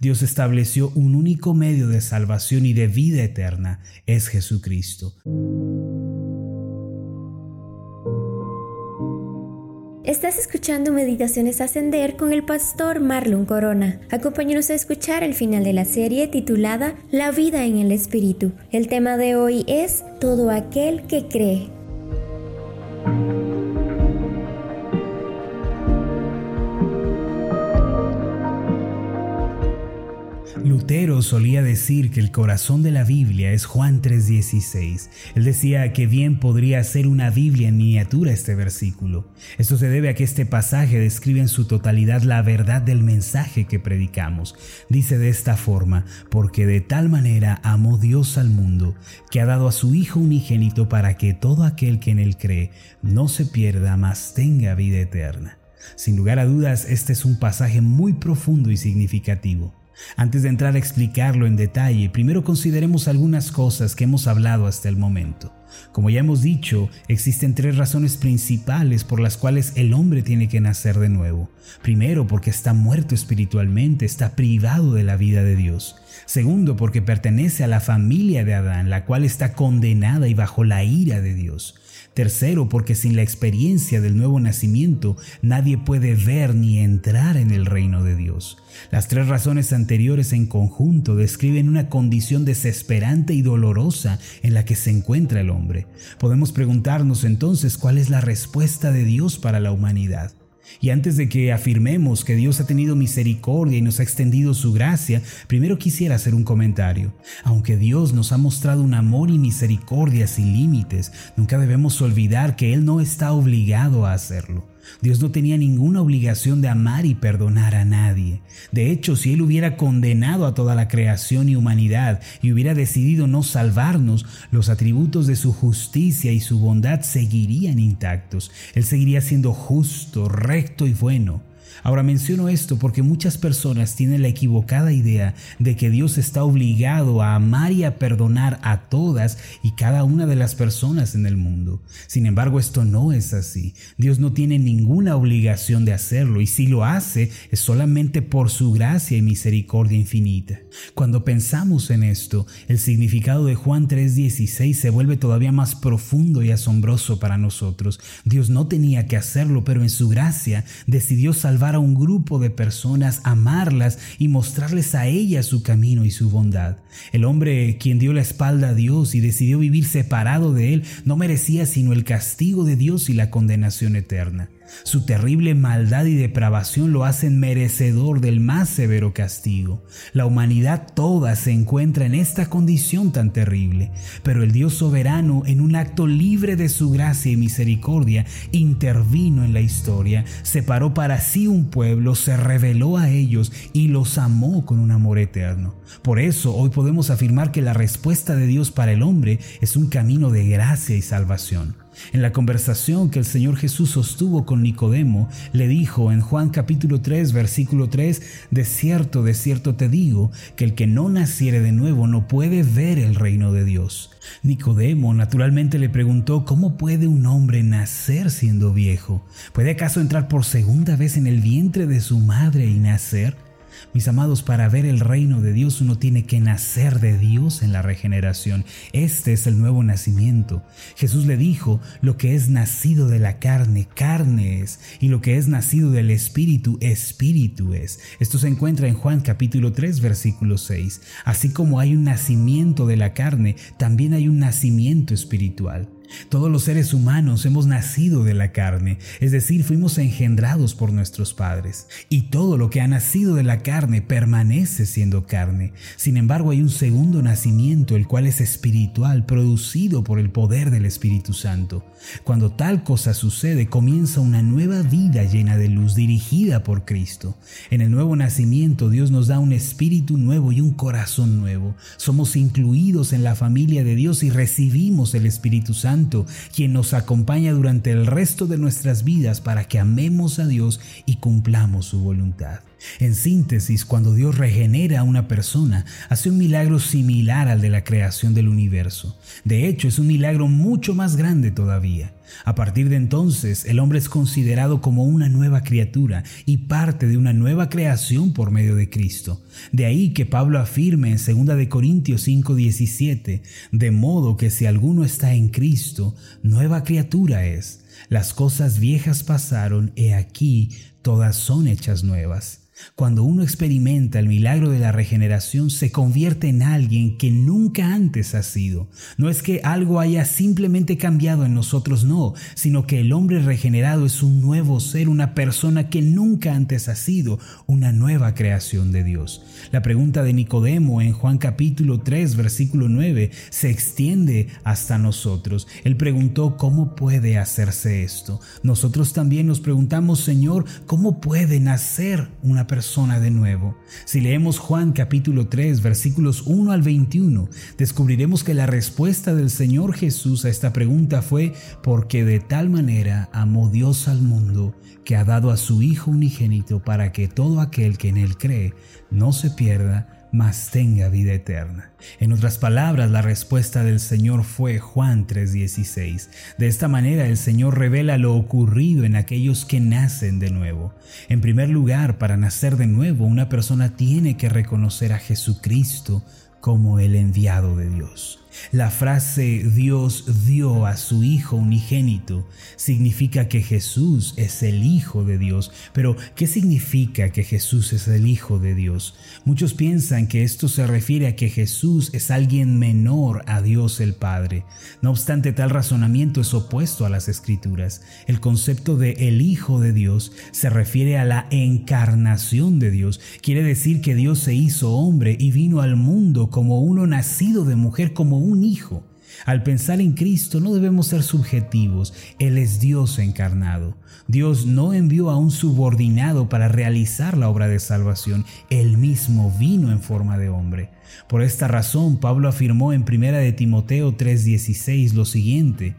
Dios estableció un único medio de salvación y de vida eterna, es Jesucristo. Estás escuchando Meditaciones Ascender con el pastor Marlon Corona. Acompáñanos a escuchar el final de la serie titulada La vida en el Espíritu. El tema de hoy es Todo aquel que cree. Lutero solía decir que el corazón de la Biblia es Juan 3:16. Él decía que bien podría ser una Biblia en miniatura este versículo. Esto se debe a que este pasaje describe en su totalidad la verdad del mensaje que predicamos. Dice de esta forma, porque de tal manera amó Dios al mundo, que ha dado a su Hijo unigénito para que todo aquel que en él cree no se pierda, mas tenga vida eterna. Sin lugar a dudas, este es un pasaje muy profundo y significativo. Antes de entrar a explicarlo en detalle, primero consideremos algunas cosas que hemos hablado hasta el momento. Como ya hemos dicho, existen tres razones principales por las cuales el hombre tiene que nacer de nuevo. Primero, porque está muerto espiritualmente, está privado de la vida de Dios. Segundo, porque pertenece a la familia de Adán, la cual está condenada y bajo la ira de Dios. Tercero, porque sin la experiencia del nuevo nacimiento nadie puede ver ni entrar en el reino de Dios. Las tres razones anteriores en conjunto describen una condición desesperante y dolorosa en la que se encuentra el hombre. Podemos preguntarnos entonces cuál es la respuesta de Dios para la humanidad. Y antes de que afirmemos que Dios ha tenido misericordia y nos ha extendido su gracia, primero quisiera hacer un comentario. Aunque Dios nos ha mostrado un amor y misericordia sin límites, nunca debemos olvidar que Él no está obligado a hacerlo. Dios no tenía ninguna obligación de amar y perdonar a nadie. De hecho, si Él hubiera condenado a toda la creación y humanidad y hubiera decidido no salvarnos, los atributos de su justicia y su bondad seguirían intactos. Él seguiría siendo justo, recto y bueno. Ahora menciono esto porque muchas personas tienen la equivocada idea de que Dios está obligado a amar y a perdonar a todas y cada una de las personas en el mundo. Sin embargo, esto no es así. Dios no tiene ninguna obligación de hacerlo y si lo hace es solamente por su gracia y misericordia infinita. Cuando pensamos en esto, el significado de Juan 3:16 se vuelve todavía más profundo y asombroso para nosotros. Dios no tenía que hacerlo, pero en su gracia decidió salvar a un grupo de personas, amarlas y mostrarles a ellas su camino y su bondad. El hombre quien dio la espalda a Dios y decidió vivir separado de él no merecía sino el castigo de Dios y la condenación eterna. Su terrible maldad y depravación lo hacen merecedor del más severo castigo. La humanidad toda se encuentra en esta condición tan terrible, pero el Dios soberano, en un acto libre de su gracia y misericordia, intervino en la historia, separó para sí un pueblo, se reveló a ellos y los amó con un amor eterno. Por eso hoy podemos afirmar que la respuesta de Dios para el hombre es un camino de gracia y salvación. En la conversación que el Señor Jesús sostuvo con Nicodemo, le dijo en Juan capítulo 3, versículo 3, De cierto, de cierto te digo, que el que no naciere de nuevo no puede ver el reino de Dios. Nicodemo naturalmente le preguntó, ¿cómo puede un hombre nacer siendo viejo? ¿Puede acaso entrar por segunda vez en el vientre de su madre y nacer? Mis amados, para ver el reino de Dios uno tiene que nacer de Dios en la regeneración. Este es el nuevo nacimiento. Jesús le dijo, lo que es nacido de la carne, carne es, y lo que es nacido del Espíritu, Espíritu es. Esto se encuentra en Juan capítulo 3, versículo 6. Así como hay un nacimiento de la carne, también hay un nacimiento espiritual. Todos los seres humanos hemos nacido de la carne, es decir, fuimos engendrados por nuestros padres. Y todo lo que ha nacido de la carne permanece siendo carne. Sin embargo, hay un segundo nacimiento, el cual es espiritual, producido por el poder del Espíritu Santo. Cuando tal cosa sucede, comienza una nueva vida llena de luz, dirigida por Cristo. En el nuevo nacimiento, Dios nos da un espíritu nuevo y un corazón nuevo. Somos incluidos en la familia de Dios y recibimos el Espíritu Santo quien nos acompaña durante el resto de nuestras vidas para que amemos a Dios y cumplamos su voluntad. En síntesis, cuando Dios regenera a una persona, hace un milagro similar al de la creación del universo. De hecho, es un milagro mucho más grande todavía. A partir de entonces, el hombre es considerado como una nueva criatura y parte de una nueva creación por medio de Cristo. De ahí que Pablo afirme en 2 de Corintios 5:17, de modo que si alguno está en Cristo, nueva criatura es. Las cosas viejas pasaron, he aquí, todas son hechas nuevas. Cuando uno experimenta el milagro de la regeneración, se convierte en alguien que nunca antes ha sido. No es que algo haya simplemente cambiado en nosotros, no, sino que el hombre regenerado es un nuevo ser, una persona que nunca antes ha sido, una nueva creación de Dios. La pregunta de Nicodemo en Juan capítulo 3, versículo 9, se extiende hasta nosotros. Él preguntó, ¿cómo puede hacerse esto? Nosotros también nos preguntamos, Señor, ¿cómo puede nacer una persona de nuevo. Si leemos Juan capítulo 3 versículos 1 al 21, descubriremos que la respuesta del Señor Jesús a esta pregunta fue porque de tal manera amó Dios al mundo que ha dado a su Hijo unigénito para que todo aquel que en él cree no se pierda, mas tenga vida eterna. En otras palabras, la respuesta del Señor fue Juan 3:16. De esta manera el Señor revela lo ocurrido en aquellos que nacen de nuevo. En primer lugar, para nacer de nuevo, una persona tiene que reconocer a Jesucristo como el enviado de Dios. La frase Dios dio a su Hijo unigénito significa que Jesús es el Hijo de Dios. Pero, ¿qué significa que Jesús es el Hijo de Dios? Muchos piensan que esto se refiere a que Jesús es alguien menor a Dios el Padre. No obstante, tal razonamiento es opuesto a las Escrituras. El concepto de el Hijo de Dios se refiere a la encarnación de Dios. Quiere decir que Dios se hizo hombre y vino al mundo como uno nacido de mujer, como un hijo. Al pensar en Cristo no debemos ser subjetivos, Él es Dios encarnado. Dios no envió a un subordinado para realizar la obra de salvación, Él mismo vino en forma de hombre. Por esta razón, Pablo afirmó en 1 de Timoteo 3:16 lo siguiente,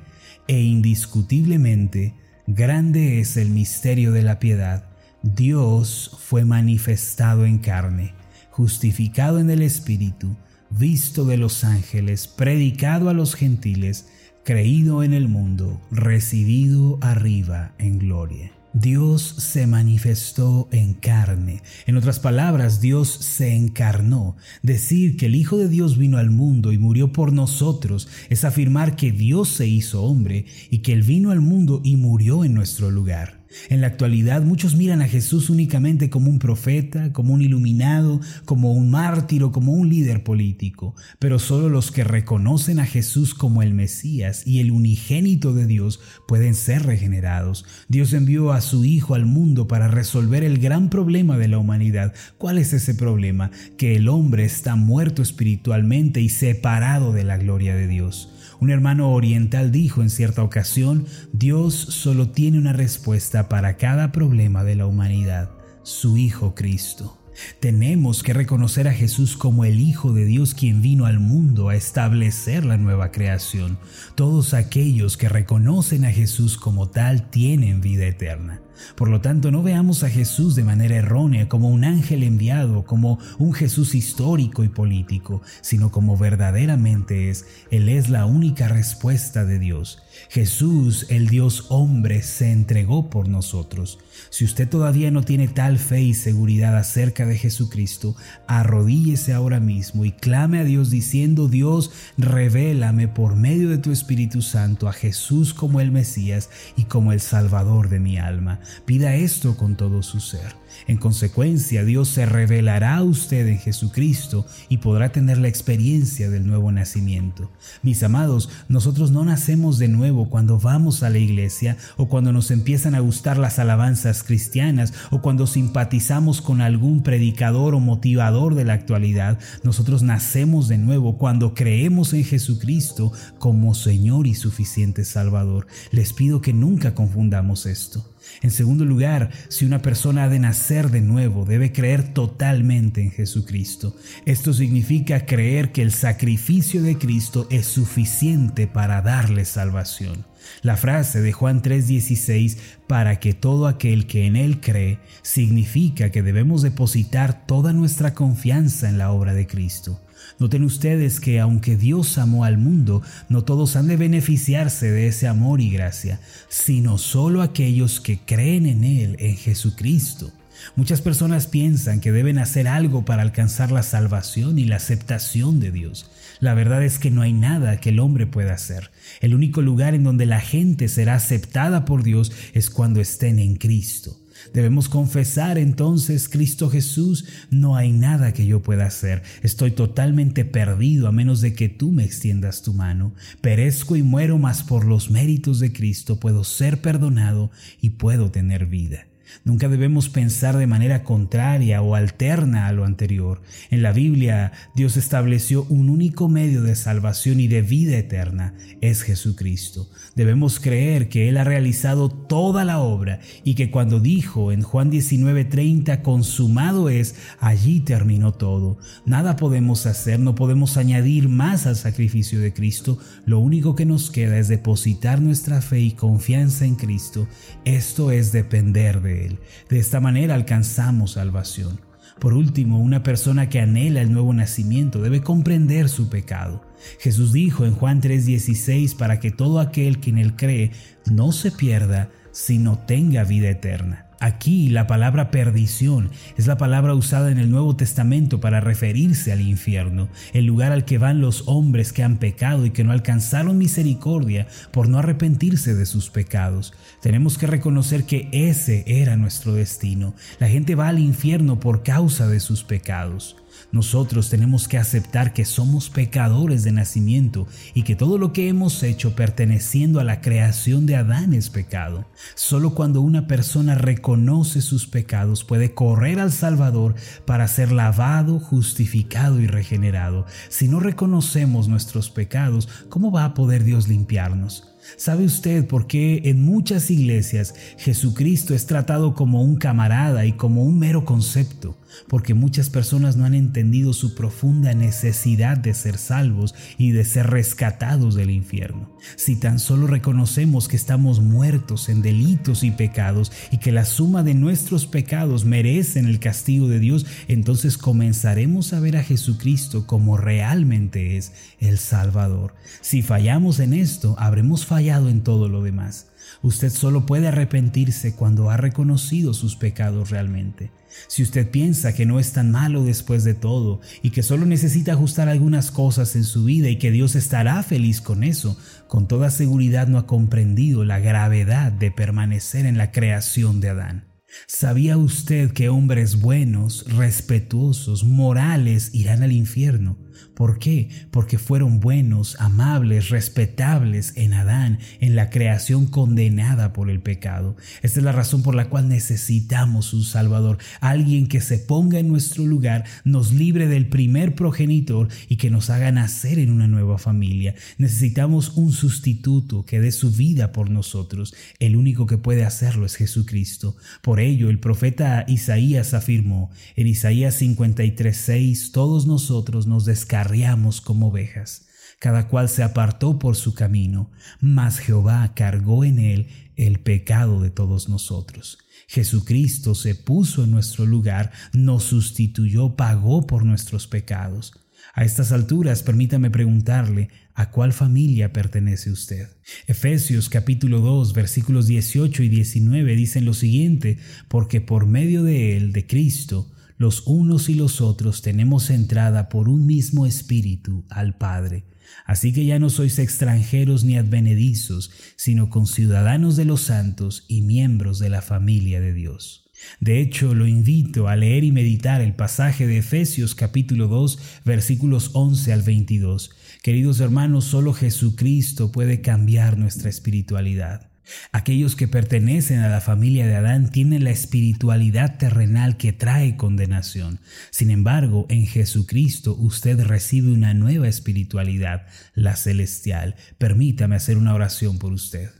e indiscutiblemente grande es el misterio de la piedad. Dios fue manifestado en carne, justificado en el Espíritu, visto de los ángeles, predicado a los gentiles, creído en el mundo, recibido arriba en gloria. Dios se manifestó en carne. En otras palabras, Dios se encarnó. Decir que el Hijo de Dios vino al mundo y murió por nosotros es afirmar que Dios se hizo hombre y que Él vino al mundo y murió en nuestro lugar. En la actualidad muchos miran a Jesús únicamente como un profeta, como un iluminado, como un mártir o como un líder político, pero solo los que reconocen a Jesús como el Mesías y el unigénito de Dios pueden ser regenerados. Dios envió a su Hijo al mundo para resolver el gran problema de la humanidad. ¿Cuál es ese problema? Que el hombre está muerto espiritualmente y separado de la gloria de Dios. Un hermano oriental dijo en cierta ocasión, Dios solo tiene una respuesta para cada problema de la humanidad, su Hijo Cristo. Tenemos que reconocer a Jesús como el Hijo de Dios quien vino al mundo a establecer la nueva creación. Todos aquellos que reconocen a Jesús como tal tienen vida eterna. Por lo tanto, no veamos a Jesús de manera errónea como un ángel enviado, como un Jesús histórico y político, sino como verdaderamente es. Él es la única respuesta de Dios. Jesús, el Dios hombre, se entregó por nosotros. Si usted todavía no tiene tal fe y seguridad acerca de Jesucristo, arrodíllese ahora mismo y clame a Dios diciendo, Dios, revélame por medio de tu Espíritu Santo a Jesús como el Mesías y como el Salvador de mi alma. Pida esto con todo su ser. En consecuencia, Dios se revelará a usted en Jesucristo y podrá tener la experiencia del nuevo nacimiento. Mis amados, nosotros no nacemos de nuevo cuando vamos a la iglesia o cuando nos empiezan a gustar las alabanzas cristianas o cuando simpatizamos con algún predicador o motivador de la actualidad. Nosotros nacemos de nuevo cuando creemos en Jesucristo como Señor y suficiente Salvador. Les pido que nunca confundamos esto. En segundo lugar, si una persona ha de nacer de nuevo, debe creer totalmente en Jesucristo. Esto significa creer que el sacrificio de Cristo es suficiente para darle salvación. La frase de Juan 3:16, para que todo aquel que en Él cree, significa que debemos depositar toda nuestra confianza en la obra de Cristo. Noten ustedes que aunque Dios amó al mundo, no todos han de beneficiarse de ese amor y gracia, sino solo aquellos que creen en Él, en Jesucristo. Muchas personas piensan que deben hacer algo para alcanzar la salvación y la aceptación de Dios. La verdad es que no hay nada que el hombre pueda hacer. El único lugar en donde la gente será aceptada por Dios es cuando estén en Cristo. Debemos confesar entonces, Cristo Jesús, no hay nada que yo pueda hacer. Estoy totalmente perdido a menos de que tú me extiendas tu mano. Perezco y muero, mas por los méritos de Cristo puedo ser perdonado y puedo tener vida. Nunca debemos pensar de manera contraria o alterna a lo anterior. En la Biblia, Dios estableció un único medio de salvación y de vida eterna, es Jesucristo. Debemos creer que Él ha realizado toda la obra y que cuando dijo en Juan 19:30, consumado es, allí terminó todo. Nada podemos hacer, no podemos añadir más al sacrificio de Cristo. Lo único que nos queda es depositar nuestra fe y confianza en Cristo. Esto es depender de Él. De esta manera alcanzamos salvación. Por último, una persona que anhela el nuevo nacimiento debe comprender su pecado. Jesús dijo en Juan 3:16 para que todo aquel que en él cree no se pierda, sino tenga vida eterna. Aquí la palabra perdición es la palabra usada en el Nuevo Testamento para referirse al infierno, el lugar al que van los hombres que han pecado y que no alcanzaron misericordia por no arrepentirse de sus pecados. Tenemos que reconocer que ese era nuestro destino. La gente va al infierno por causa de sus pecados. Nosotros tenemos que aceptar que somos pecadores de nacimiento y que todo lo que hemos hecho perteneciendo a la creación de Adán es pecado. Solo cuando una persona reconoce sus pecados puede correr al Salvador para ser lavado, justificado y regenerado. Si no reconocemos nuestros pecados, ¿cómo va a poder Dios limpiarnos? ¿Sabe usted por qué en muchas iglesias Jesucristo es tratado como un camarada y como un mero concepto? Porque muchas personas no han entendido su profunda necesidad de ser salvos y de ser rescatados del infierno. Si tan solo reconocemos que estamos muertos en delitos y pecados y que la suma de nuestros pecados merecen el castigo de Dios, entonces comenzaremos a ver a Jesucristo como realmente es el Salvador. Si fallamos en esto, habremos fallado en todo lo demás. Usted solo puede arrepentirse cuando ha reconocido sus pecados realmente. Si usted piensa que no es tan malo después de todo y que solo necesita ajustar algunas cosas en su vida y que Dios estará feliz con eso, con toda seguridad no ha comprendido la gravedad de permanecer en la creación de Adán. ¿Sabía usted que hombres buenos, respetuosos, morales irán al infierno? ¿Por qué? Porque fueron buenos, amables, respetables en Adán, en la creación condenada por el pecado. Esta es la razón por la cual necesitamos un Salvador, alguien que se ponga en nuestro lugar, nos libre del primer progenitor y que nos haga nacer en una nueva familia. Necesitamos un sustituto que dé su vida por nosotros. El único que puede hacerlo es Jesucristo. Por ello, el profeta Isaías afirmó en Isaías 53:6, todos nosotros nos descargamos como ovejas, cada cual se apartó por su camino, mas Jehová cargó en él el pecado de todos nosotros. Jesucristo se puso en nuestro lugar, nos sustituyó, pagó por nuestros pecados. A estas alturas, permítame preguntarle, ¿a cuál familia pertenece usted? Efesios capítulo 2 versículos 18 y 19 dicen lo siguiente, porque por medio de él, de Cristo, los unos y los otros tenemos entrada por un mismo espíritu al Padre. Así que ya no sois extranjeros ni advenedizos, sino conciudadanos de los santos y miembros de la familia de Dios. De hecho, lo invito a leer y meditar el pasaje de Efesios capítulo 2 versículos 11 al 22. Queridos hermanos, solo Jesucristo puede cambiar nuestra espiritualidad. Aquellos que pertenecen a la familia de Adán tienen la espiritualidad terrenal que trae condenación. Sin embargo, en Jesucristo usted recibe una nueva espiritualidad, la celestial. Permítame hacer una oración por usted.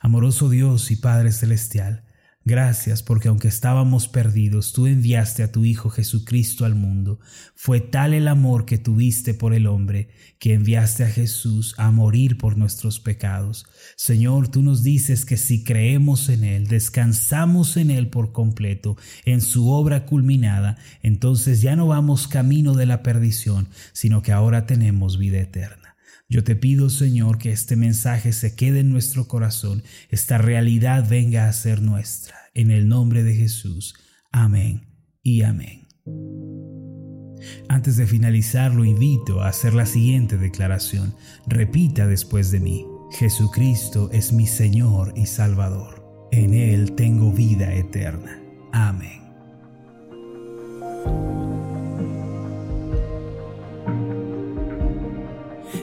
Amoroso Dios y Padre Celestial, Gracias porque aunque estábamos perdidos, tú enviaste a tu Hijo Jesucristo al mundo. Fue tal el amor que tuviste por el hombre, que enviaste a Jesús a morir por nuestros pecados. Señor, tú nos dices que si creemos en Él, descansamos en Él por completo, en su obra culminada, entonces ya no vamos camino de la perdición, sino que ahora tenemos vida eterna. Yo te pido, Señor, que este mensaje se quede en nuestro corazón, esta realidad venga a ser nuestra. En el nombre de Jesús. Amén y amén. Antes de finalizar, lo invito a hacer la siguiente declaración. Repita después de mí. Jesucristo es mi Señor y Salvador. En Él tengo vida eterna. Amén.